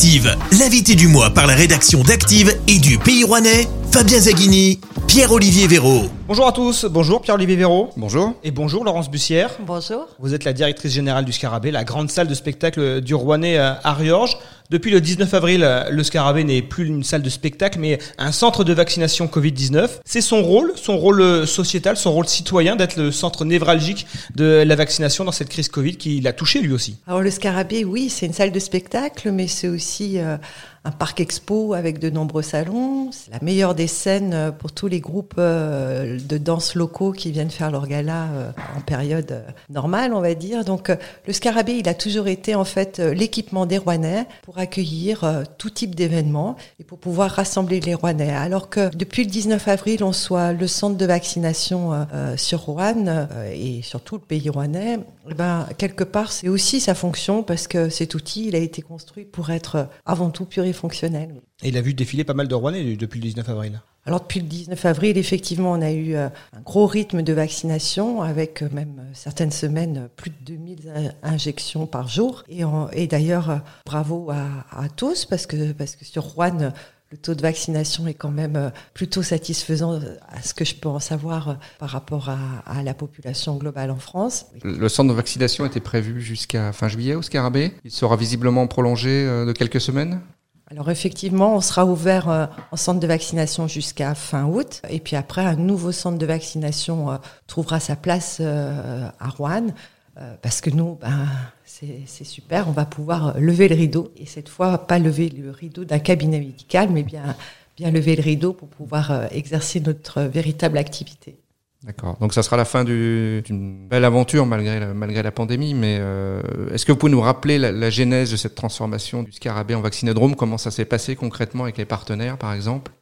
Active, l'invité du mois par la rédaction d'Active et du Pays Rouennais, Fabien Zaghini, Pierre-Olivier Véraud. Bonjour à tous, bonjour Pierre-Olivier Véraud. Bonjour. Et bonjour Laurence Bussière. Bonjour. Vous êtes la directrice générale du Scarabée, la grande salle de spectacle du Rouennais à Riorges. Depuis le 19 avril, le Scarabée n'est plus une salle de spectacle, mais un centre de vaccination Covid-19. C'est son rôle, son rôle sociétal, son rôle citoyen d'être le centre névralgique de la vaccination dans cette crise Covid qui l'a touché lui aussi. Alors le Scarabée, oui, c'est une salle de spectacle, mais c'est aussi euh, un parc expo avec de nombreux salons. C'est la meilleure des scènes euh, pour tous les groupes euh, de danse locaux qui viennent faire leur gala en période normale, on va dire. Donc le Scarabée, il a toujours été en fait l'équipement des Rouennais pour accueillir tout type d'événements et pour pouvoir rassembler les Rouennais. Alors que depuis le 19 avril, on soit le centre de vaccination sur Rouen et sur tout le pays rouennais, eh ben, quelque part, c'est aussi sa fonction parce que cet outil, il a été construit pour être avant tout plurifonctionnel. Et il a vu défiler pas mal de Rouennais depuis le 19 avril. Alors depuis le 19 avril, effectivement, on a eu euh, un gros rythme de vaccination avec euh, même euh, certaines semaines plus de 2000 injections par jour. Et, et d'ailleurs, bravo à, à, tous parce que, parce que sur Rouen, le taux de vaccination est quand même plutôt satisfaisant à ce que je peux en savoir par rapport à, la population globale en France. Le centre de vaccination était prévu jusqu'à fin juillet au Scarabée. Il sera visiblement prolongé de quelques semaines alors effectivement, on sera ouvert en centre de vaccination jusqu'à fin août. Et puis après, un nouveau centre de vaccination trouvera sa place à Rouen. Parce que nous, ben, c'est super, on va pouvoir lever le rideau, et cette fois, pas lever le rideau d'un cabinet médical, mais bien, bien lever le rideau pour pouvoir euh, exercer notre véritable activité. D'accord. Donc ça sera la fin d'une belle aventure malgré la, malgré la pandémie. Mais euh, est-ce que vous pouvez nous rappeler la, la, genèse de cette transformation du Scarabée en vaccinodrome? Comment ça s'est passé concrètement avec les partenaires, par exemple?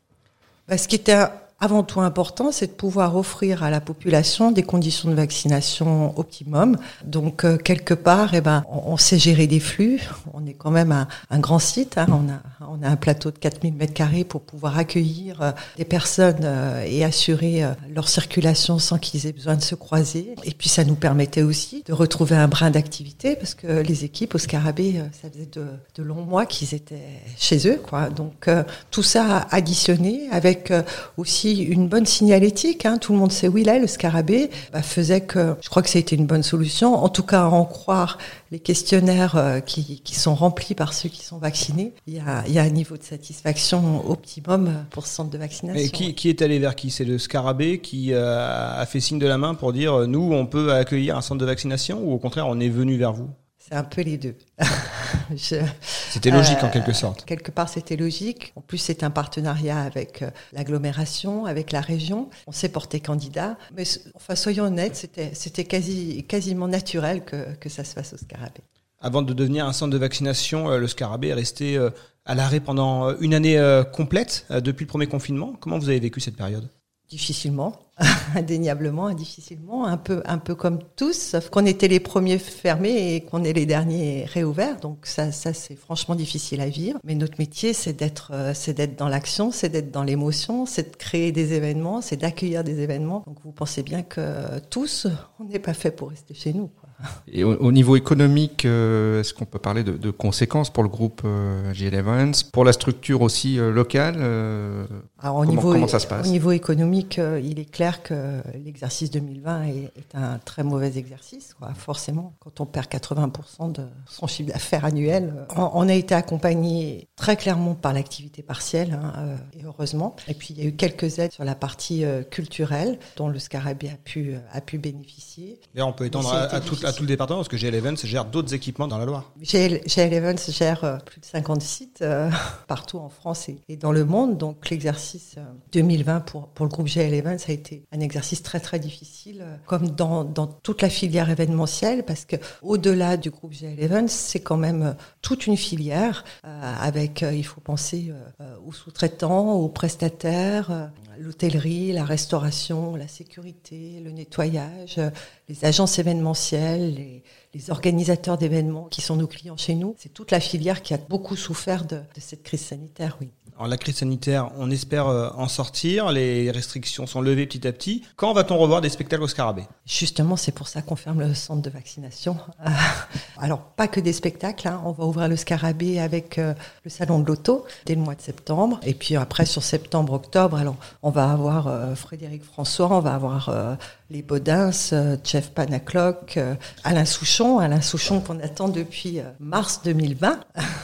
Bah, Ce qui était avant tout important, c'est de pouvoir offrir à la population des conditions de vaccination optimum. Donc euh, quelque part, eh ben, on, sait gérer des flux. On est quand même un, grand site. Hein. On, a, on a un plateau de 4000 mètres carrés pour pouvoir accueillir euh, des personnes euh, et assurer leur circulation sans qu'ils aient besoin de se croiser. Et puis ça nous permettait aussi de retrouver un brin d'activité parce que les équipes au Scarabée, ça faisait de, de longs mois qu'ils étaient chez eux. Quoi. Donc tout ça additionné avec aussi une bonne signalétique. Hein. Tout le monde sait où il est, le scarabée, bah, faisait que je crois que ça a été une bonne solution. En tout cas, à en croire les questionnaires euh, qui, qui, sont remplis par ceux qui sont vaccinés, il y a, il y a un niveau de satisfaction optimum pour ce centre de vaccination. Et qui, qui est allé vers qui? C'est le scarabée qui euh, a fait signe de la main pour dire nous, on peut accueillir un centre de vaccination ou au contraire, on est venu vers vous? C'est un peu les deux. c'était logique en quelque sorte. Euh, quelque part, c'était logique. En plus, c'est un partenariat avec euh, l'agglomération, avec la région. On s'est porté candidat. Mais enfin, soyons honnêtes, c'était, c'était quasi, quasiment naturel que, que ça se fasse au Scarabée. Avant de devenir un centre de vaccination, euh, le Scarabée est resté à l'arrêt pendant une année complète depuis le premier confinement. Comment vous avez vécu cette période? Difficilement, indéniablement, difficilement, un peu, un peu comme tous, sauf qu'on était les premiers fermés et qu'on est les derniers réouverts. Donc ça, ça c'est franchement difficile à vivre. Mais notre métier, c'est d'être, euh, c'est d'être dans l'action, c'est d'être dans l'émotion, c'est de créer des événements, c'est d'accueillir des événements. Donc vous pensez bien que tous, on n'est pas fait pour rester chez nous. Et au, niveau économique, euh, est-ce qu'on peut parler de, de, conséquences pour le groupe euh, GL Evans, pour la structure aussi euh, locale euh, Alors, au comment, niveau, comment, ça se passe Au niveau économique, euh, il est clair que l'exercice 2020 est, est, un très mauvais exercice. Quoi. Forcément, quand on perd 80% de son chiffre d'affaires annuel, on, on, a été accompagné très clairement par l'activité partielle, hein, et heureusement. Et puis il y a eu quelques aides sur la partie culturelle dont le Scarabée a pu, a pu bénéficier. Et on peut étendre à, à toute la à tout le département parce que GL Evans gère d'autres équipements dans la Loire. GL, GL Evans gère euh, plus de 50 sites euh, partout en France et, dans le monde. Donc l'exercice 2020 euh, pour, pour le groupe GL Evans a été un exercice très très difficile, comme dans, dans toute la filière événementielle, parce que au-delà du groupe GL Evans, c'est quand même toute une filière avec, il faut penser aux sous-traitants, aux prestataires, l'hôtellerie, la restauration, la sécurité, le nettoyage, les agences événementielles, les, les organisateurs d'événements qui sont nos clients chez nous. C'est toute la filière qui a beaucoup souffert de, de cette crise sanitaire, oui. Alors, la crise sanitaire, on espère euh, en sortir. Les restrictions sont levées petit à petit. Quand va-t-on revoir des spectacles au Scarabée? Justement, c'est pour ça qu'on ferme le centre de vaccination. Alors, pas que des spectacles. Hein. On va ouvrir le Scarabée avec euh, le salon de l'auto dès le mois de septembre. Et puis après, sur septembre-octobre, alors on va avoir euh, Frédéric François, on va avoir les Baudins, Jeff Panacloc, Alain Souchon, Alain Souchon qu'on attend depuis mars 2020.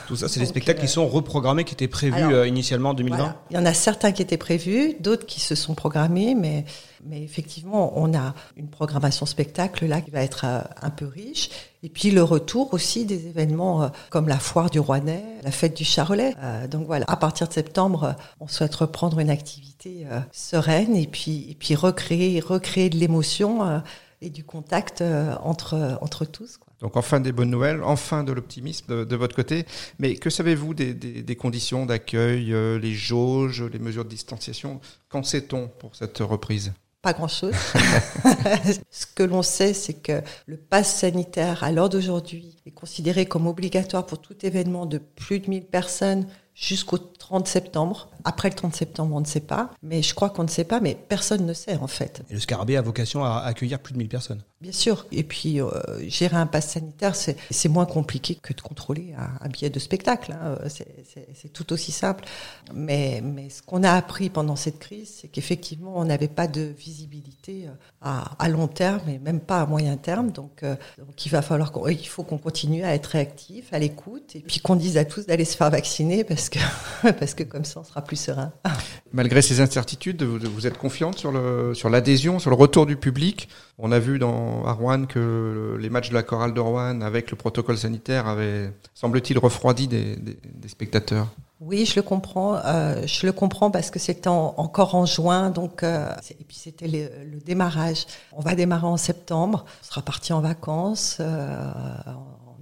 Tout ça, c'est des spectacles qui sont reprogrammés, qui étaient prévus initialement initialement en 2020 Il y en a certains qui étaient prévus, d'autres qui se sont programmés, mais, mais effectivement, on a une programmation spectacle là qui va être euh, un peu riche. Et puis le retour aussi des événements euh, comme la foire du Rouennais, la fête du Charolais. Euh, donc voilà, à partir de septembre, on souhaite reprendre une activité sereine et puis, et puis recréer, recréer de l'émotion et du contact entre, entre tous. Donc enfin des bonnes nouvelles, enfin de l'optimisme de, votre côté. Mais que savez-vous des, conditions d'accueil, euh, les jauges, les mesures de distanciation? Qu'en sait-on pour cette reprise? Pas grand-chose. Ce que l'on sait, c'est que le pass sanitaire, à l'heure d'aujourd'hui, est considéré comme obligatoire pour tout événement de plus de 1000 personnes jusqu'au 30 septembre. Après le 30 septembre, on ne sait pas. Mais je crois qu'on ne sait pas, mais personne ne sait en fait. Et le Scarabée a vocation à accueillir plus de 1000 personnes. Bien sûr. Et puis, euh, gérer un pass sanitaire, c'est moins compliqué que de contrôler un, billet de spectacle. Hein. C'est tout aussi simple. Mais, mais ce qu'on a appris pendant cette crise, c'est qu'effectivement, on n'avait pas de visibilité euh, à, long terme et même pas à moyen terme. Donc, euh, il va falloir il faut qu'on continue à être réactif, à l'écoute, et puis qu'on dise à tous d'aller se faire vacciner parce que, parce que comme ça, on sera plus serein. Malgré ces incertitudes, vous, êtes confiante sur le sur l'adhésion, sur le retour du public? On a vu dans à Rouen que les matchs de la chorale de Rouen, avec le protocole sanitaire, avaient, semble-t-il, refroidi des, spectateurs. Oui, je le comprends. Euh, je le comprends parce que c'était encore en juin, donc euh, et puis c'était le, démarrage. On va démarrer en septembre. On sera parti en vacances. Euh,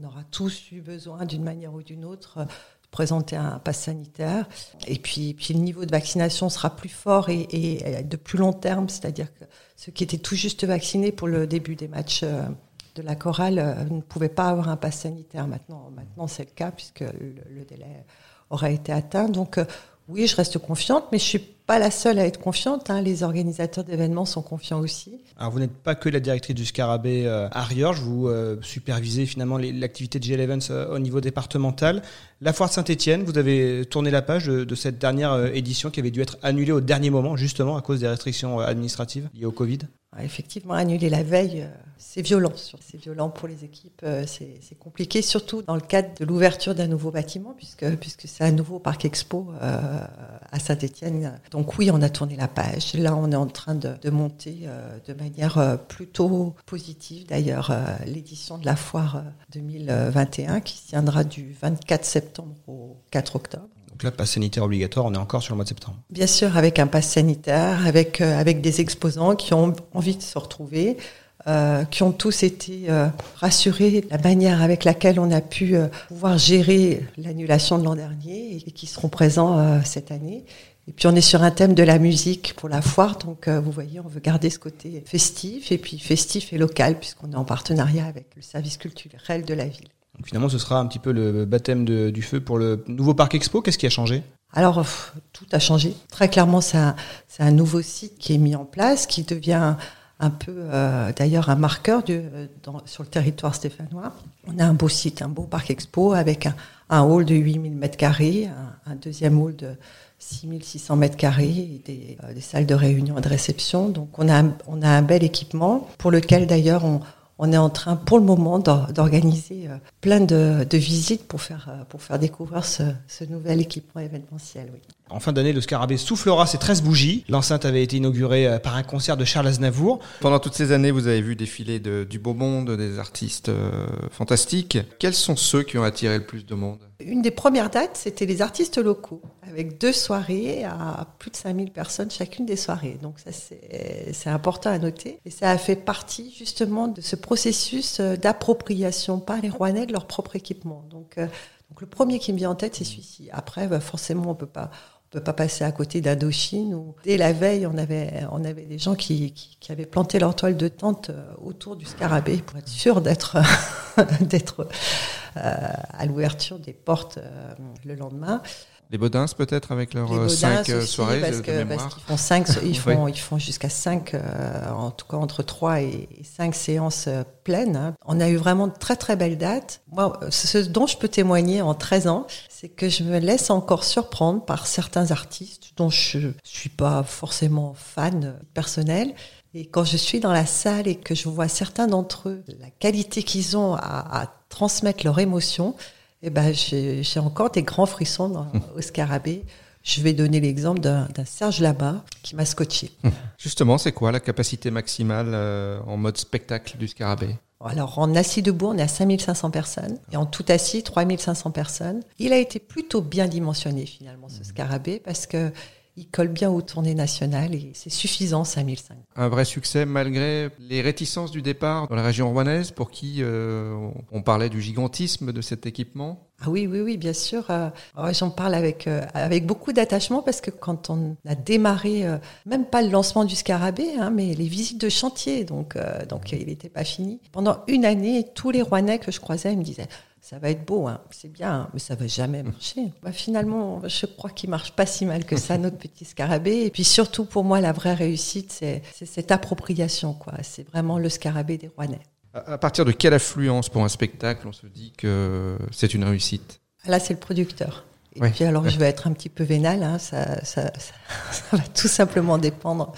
on aura tous eu besoin d'une manière ou d'une autre présenter un pass sanitaire. Et puis, puis le niveau de vaccination sera plus fort et, de plus long terme, c'est-à-dire que ceux qui étaient tout juste vaccinés pour le début des matchs euh, de la chorale euh, ne pouvaient pas avoir un pass sanitaire. Maintenant, c'est le cas puisque le, délai aura été atteint. Euh, oui, je reste confiante, mais je suis pas la seule à être confiante. Hein. Les organisateurs d'événements sont confiants aussi. Alors, vous n'êtes pas que la directrice du Scarabée euh, à Riorges, vous euh, supervisez finalement l'activité de GL Events euh, au niveau départemental. La foire de Saint-Etienne, vous avez tourné la page de, cette dernière édition qui avait dû être annulée au dernier moment, justement à cause des restrictions administratives liées au Covid. Effectivement, annuler la veille, c'est violent. C'est violent pour les équipes, c'est compliqué, surtout dans le cadre de l'ouverture d'un nouveau bâtiment, puisque, puisque c'est un nouveau parc expo à Saint-Etienne donc oui, on a tourné la page. Là, on est en train de, monter euh, de manière euh, plutôt positive. D'ailleurs, euh, l'édition de la foire 2021 qui se tiendra du 24 septembre au 4 octobre. Donc là, passe sanitaire obligatoire, on est encore sur le mois de septembre. Bien sûr, avec un pass sanitaire, avec, avec des exposants qui ont envie de se retrouver. qui ont tous été rassurés de la manière avec laquelle on a pu pouvoir gérer l'annulation de l'an dernier et qui seront présents cette année. Et puis on est sur un thème de la musique pour la foire, donc euh, vous voyez, on veut garder ce côté festif et puis festif et local puisqu'on est en partenariat avec le service culturel de la ville. Donc finalement, ce sera un petit peu le baptême du feu pour le nouveau parc expo. Qu'est-ce qui a changé? Alors tout a changé. Très clairement, c'est un, nouveau site qui est mis en place, qui devient un peu euh, d'ailleurs un marqueur dans, sur le territoire stéphanois. On a un beau site, un beau parc expo avec un, hall de 8000 mètres carrés, un, un deuxième hall de 6600 mètres carrés, des, euh, des, salles de réunion et de réception. Donc on a, on a un bel équipement pour lequel d'ailleurs on, on est en train pour le moment d'organiser euh, plein de, visites pour faire, euh, pour faire découvrir ce, ce nouvel équipement événementiel. Oui. En fin d'année, le Scarabée soufflera ses 13 bougies. L'enceinte avait été inaugurée euh, par un concert de Charles Aznavour. Pendant toutes ces années, vous avez vu défiler de, du beau monde, des artistes euh, fantastiques. Quels sont ceux qui ont attiré le plus de monde? Une des premières dates, c'était les artistes locaux, avec deux soirées à plus de 5000 personnes chacune des soirées. Donc ça, c'est important à noter. Et ça a fait partie justement de ce processus euh, d'appropriation par les Rouennais de leur propre équipement. Donc, donc le premier qui me vient en tête, c'est celui-ci. Après, bah, forcément, on peut pas peut pas passer à côté d'Indochine où dès la veille, on avait, des gens qui, avaient planté leur toile de tente euh, autour du scarabée pour être sûr d'être, d'être euh, à l'ouverture des portes euh, le lendemain. Les Baudins peut-être avec leurs euh, Baudins cinq euh, soirées parce de, de que- mémoire. parce qu'ils font cinq, ils font, ils font jusqu'à cinq, euh, en tout cas entre trois et, cinq séances pleines. hein. On a eu vraiment de très très belles dates. Moi, ce dont je peux témoigner en 13 ans, c'est que je me laisse encore surprendre par certains artistes dont je suis pas forcément fan personnel. Et quand je suis dans la salle et que je vois certains d'entre eux, la qualité qu'ils ont à, à transmettre leur émotion, eh ben, j'ai encore des grands frissons dans, au scarabée. Je vais donner l'exemple d'un Serge Labat qui m'a scotché. Justement, c'est quoi la capacité maximale euh, en mode spectacle du Scarabée? Alors, en assis debout, on est à 5500 personnes. Et en tout assis, 3500 personnes. Il a été plutôt bien dimensionné, finalement, ce scarabée, parce que il colle bien aux tournées nationales et c'est suffisant, 5005. Un vrai succès malgré les réticences du départ dans la région rouennaise pour qui euh, on parlait du gigantisme de cet équipement. Ah oui, oui, oui, bien sûr. Euh, J'en parle avec, euh, avec beaucoup d'attachement parce que quand on a démarré, euh, même pas le lancement du Scarabée, hein, mais les visites de chantier, donc, donc il n'était pas fini. Pendant une année, tous les Rouennais que je croisais ils me disaient ça va être beau, hein, c'est bien, mais ça va jamais marcher. Bah, finalement, je crois qu'il marche pas si mal que ça, notre petit scarabée. Et puis surtout, pour moi, la vraie réussite, c'est cette appropriation, quoi. C'est vraiment le scarabée des Rouennais. À à partir de quelle affluence pour un spectacle on se dit que c'est une réussite? Là, c'est le producteur. Et puis alors, je vais être un petit peu vénal. Hein, ça, ça, ça, ça va tout simplement dépendre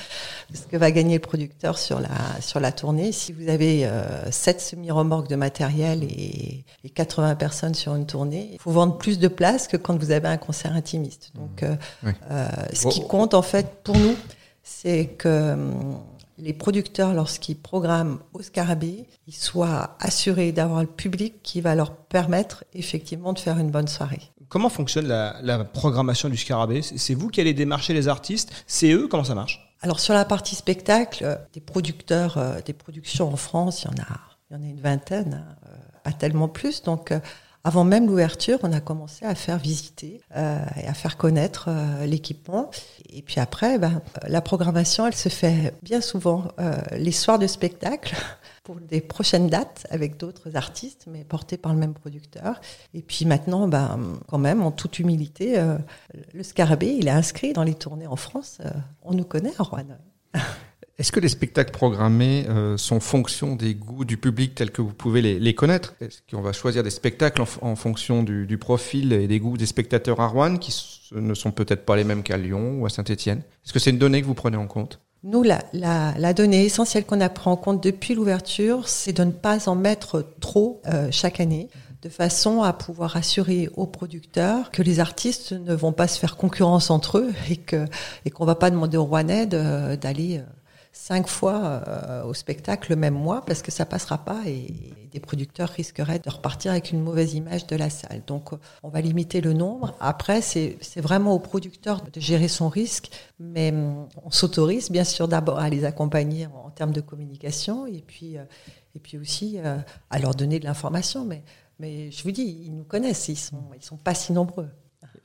de ce que va gagner le producteur sur la sur la tournée. Si vous avez euh, 7 semi-remorques de matériel et, et 80 personnes sur une tournée, il faut vendre plus de places que quand vous avez un concert intimiste. Donc, euh, Oui. euh, ce qui compte en fait pour nous, c'est que hum, les producteurs, lorsqu'ils programment au Scarabée, ils soient assurés d'avoir le public qui va leur permettre effectivement de faire une bonne soirée. Comment fonctionne la, programmation du Scarabée C'est vous qui allez démarcher les artistes C'est eux Comment ça marche Alors sur la partie spectacle, euh, des producteurs, euh, des productions en France, il y en a, il y en a une vingtaine, euh, pas tellement plus. Avant même l'ouverture, on a commencé à faire visiter euh, et à faire connaître euh, l'équipement. Et puis après, ben, euh, la programmation, elle se fait bien souvent les soirs de spectacle pour des prochaines dates avec d'autres artistes, mais portés par le même producteur. Et puis maintenant, ben, quand même, en toute humilité, le Scarabée, il est inscrit dans les tournées en France. On nous connaît à Rouen. Est-ce que les spectacles programmés euh, sont fonction des goûts du public tels que vous pouvez les, les connaître? Est-ce qu'on va choisir des spectacles en, en fonction du, du profil et des goûts des spectateurs à Rouen qui ne sont peut-être pas les mêmes qu'à Lyon ou à Saint-Étienne? Est-ce que c'est une donnée que vous prenez en compte? Nous, la, la, la donnée essentielle qu'on a pris en compte depuis l'ouverture, c'est de ne pas en mettre trop euh, chaque année, de façon à pouvoir assurer aux producteurs que les artistes ne vont pas se faire concurrence entre eux et que et qu'on va pas demander aux Rouennais d'aller euh, cinq fois euh, au spectacle le même mois parce que ça passera pas et, des producteurs risqueraient de repartir avec une mauvaise image de la salle. Donc on va limiter le nombre. Après, c'est vraiment au producteur de gérer son risque, mais on s'autorise bien sûr d'abord à les accompagner en, en termes de communication et puis, euh, et puis aussi euh, à leur donner de l'information. Mais, mais je vous dis, ils nous connaissent, ils sont, ils sont pas si nombreux.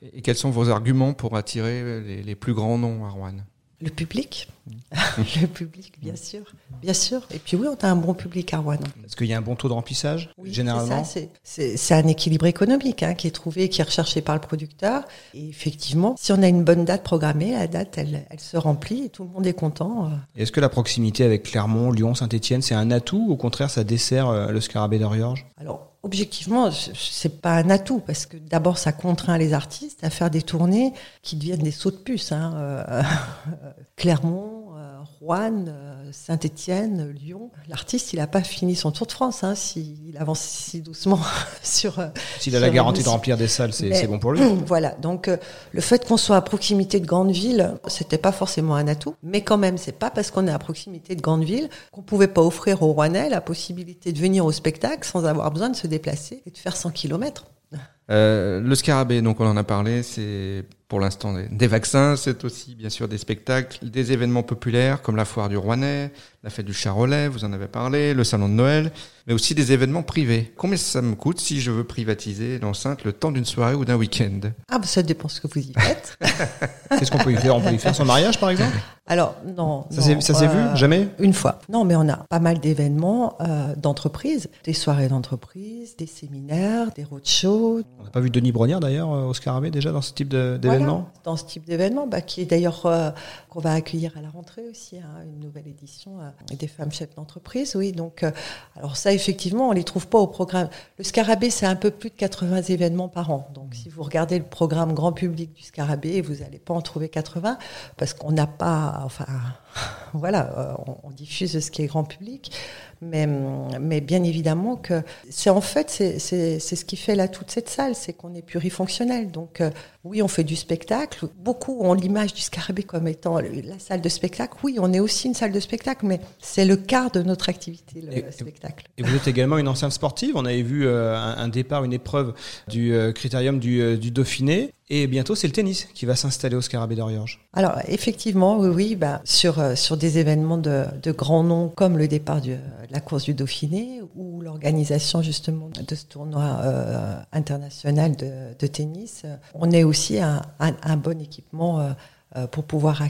Et et quels sont vos arguments pour attirer les, les plus grands noms à Rouen Le public, le public, bien sûr, bien sûr. Et puis oui, on a un bon public à Rouen. Est-ce qu'il y a un bon taux de remplissage Oui, Généralement c'est un équilibre économique hein, qui est trouvé, qui est recherché par le producteur. Et effectivement, si on a une bonne date programmée, la date, elle, elle se remplit et tout le monde est content. euh. Est-ce que la proximité avec Clermont, Lyon, Saint-Etienne, c'est un atout ou au contraire ça dessert euh, le Scarabée d'Oriorges Alors, objectivement, c'est pas un atout parce que d'abord, ça contraint les artistes à faire des tournées qui deviennent des sauts de puce. Hein. euh, Clermont, euh, Rouen, euh, Saint-Étienne, Lyon. L'artiste, il n'a pas fini son tour de France hein, s'il avance si doucement sur. euh, S'il a la garantie de remplir des salles, c'est bon pour lui. Voilà, donc le fait qu'on soit à proximité de grandes villes, c'était pas forcément un atout, mais quand même, c'est pas parce qu'on est à proximité de grandes villes qu'on pouvait pas offrir aux Rouennais la possibilité de venir au spectacle sans avoir besoin de se déplacer et de faire 100 kilomètres. Euh, le scarabée, donc on en a parlé, c'est pour l'instant des, des vaccins, c'est aussi bien sûr des spectacles, des événements populaires comme la foire du Rouennais, la fête du Charolais, vous en avez parlé, le salon de Noël, mais aussi des événements privés. Combien ça me coûte si je veux privatiser l'enceinte le temps d'une soirée ou d'un week-end? Ah, bah, ça dépend ce que vous y faites. Qu'est-ce qu'on peut y faire On peut y faire son mariage, par exemple? Alors, non. Ça s'est- s'est vu? Euh, Jamais? Une fois. Non, mais on a pas mal d'événements euh, d'entreprises, des soirées d'entreprise, des séminaires, des roadshows. On n'a pas vu Denis Brognard, d'ailleurs, euh, au Scarabée, déjà, dans ce type d'événement Voilà, dans ce type d'événement, bah, qui est d'ailleurs euh, qu'on va accueillir à la rentrée aussi, hein, une nouvelle édition euh, des femmes chefs d'entreprise. Oui, donc euh, alors ça effectivement, on les trouve pas au programme. Le Scarabée, c'est un peu plus de 80 événements par an. Donc si vous regardez le programme grand public du Scarabée, vous n'allez pas en trouver 80 parce qu'on n'a pas, enfin voilà, euh, on, diffuse ce qui est grand public, mais, mais bien évidemment que c'est en fait c'est ce qui fait là toute cette salle, c'est qu'on est plurifonctionnel. Donc euh, oui, on fait du spectacle. Beaucoup ont l'image du Scarabée comme étant la salle de spectacle. Oui, on est aussi une salle de spectacle, mais c'est le quart de notre activité, le Et- spectacle. Et vous êtes également une ancienne sportive. On avait vu euh, un, un départ, une épreuve du euh, critérium du, euh, du Dauphiné. Et bientôt, c'est le tennis qui va s'installer au Scarabée d'Oriorge. Alors effectivement, oui, oui, bah, sur euh, sur des événements de, de grands noms comme le départ du- de la course du Dauphiné ou l'organisation justement de ce tournoi euh, international de, de tennis, on est aussi un, bon équipement euh, euh, pour pouvoir euh,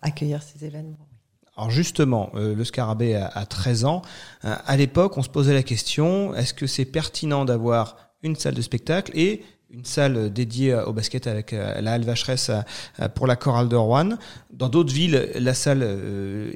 accueillir ces événements. Alors justement, le Scarabée a, a 13 ans. À l'époque, on se posait la question, est-ce que c'est pertinent d'avoir une salle de spectacle et une salle dédiée au basket avec la Halle Vacheresse pour la chorale de Rouen. Dans d'autres villes, la salle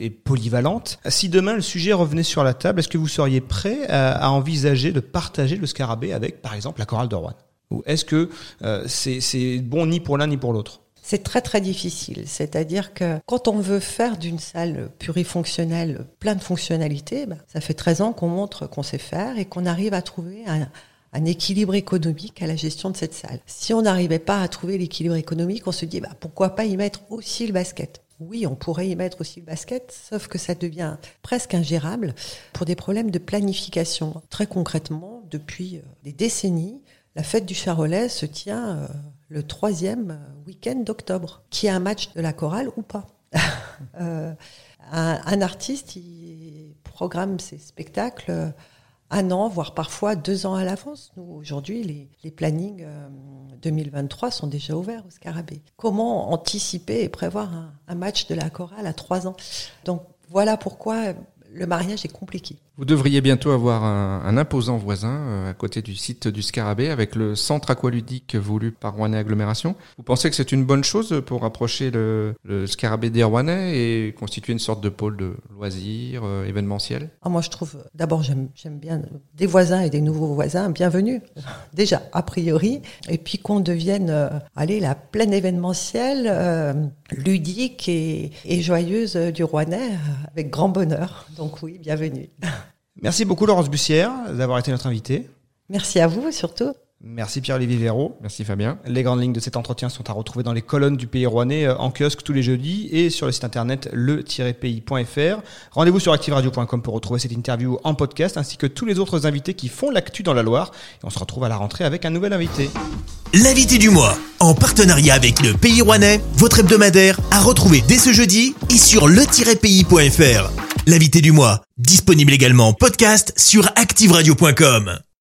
est polyvalente. Si demain le sujet revenait sur la table, est-ce que vous seriez prêt à envisager de partager le Scarabée avec, par exemple, la chorale de Rouen Ou est-ce que euh, c'est bon ni pour l'un ni pour l'autre? C'est très très difficile. C'est-à-dire que quand on veut faire d'une salle plurifonctionnelle plein de fonctionnalités, ben, ça fait 13 ans qu'on montre qu'on sait faire et qu'on arrive à trouver un, un équilibre économique à la gestion de cette salle. Si on n'arrivait pas à trouver l'équilibre économique, on se dit bah, pourquoi pas y mettre aussi le basket? Oui, on pourrait y mettre aussi le basket, sauf que ça devient presque ingérable pour des problèmes de planification. Très concrètement, depuis euh, des décennies, la fête du Charolais se tient euh, le troisième week-end d'octobre, qui a un match de la chorale ou pas. Euh, un, artiste, programme ses spectacles euh, un an, voire parfois deux ans à l'avance. Nous, aujourd'hui, les, plannings euh, 2023 sont déjà ouverts au Scarabée. Comment anticiper et prévoir un match de la chorale à trois ans? Donc voilà pourquoi le mariage est compliqué. Vous devriez bientôt avoir un, un imposant voisin euh, à côté du site du Scarabée avec le centre aqualudique voulu par Rouennais Agglomération. Vous pensez que c'est une bonne chose pour rapprocher le, le Scarabée des Rouennais et constituer une sorte de pôle de loisirs euh, événementiel? Ah, moi, je trouve, d'abord, j'aime, bien des voisins et des nouveaux voisins, bienvenue, déjà, a priori, et puis qu'on devienne, euh, allez, la pleine événementielle, euh, ludique et, et joyeuse du Rouennais, euh, avec grand bonheur. Donc oui, bienvenue. Merci beaucoup Laurence Bussière d'avoir été notre invitée. Merci à vous, surtout. Merci Pierre-Olivier Véraud. Merci Fabien. Les grandes lignes de cet entretien sont à retrouver dans les colonnes du Pays Rouennais euh, en kiosque tous les jeudis et sur le site internet le-pays.fr. Rendez-vous sur activeradio.com pour retrouver cette interview en podcast ainsi que tous les autres invités qui font l'actu dans la Loire. Et on se retrouve à la rentrée avec un nouvel invité. L'invité du mois, en partenariat avec le Pays Rouennais, votre hebdomadaire, à retrouver dès ce jeudi et sur le-pays.fr. L'invité du mois, disponible également en podcast sur activeradio.com.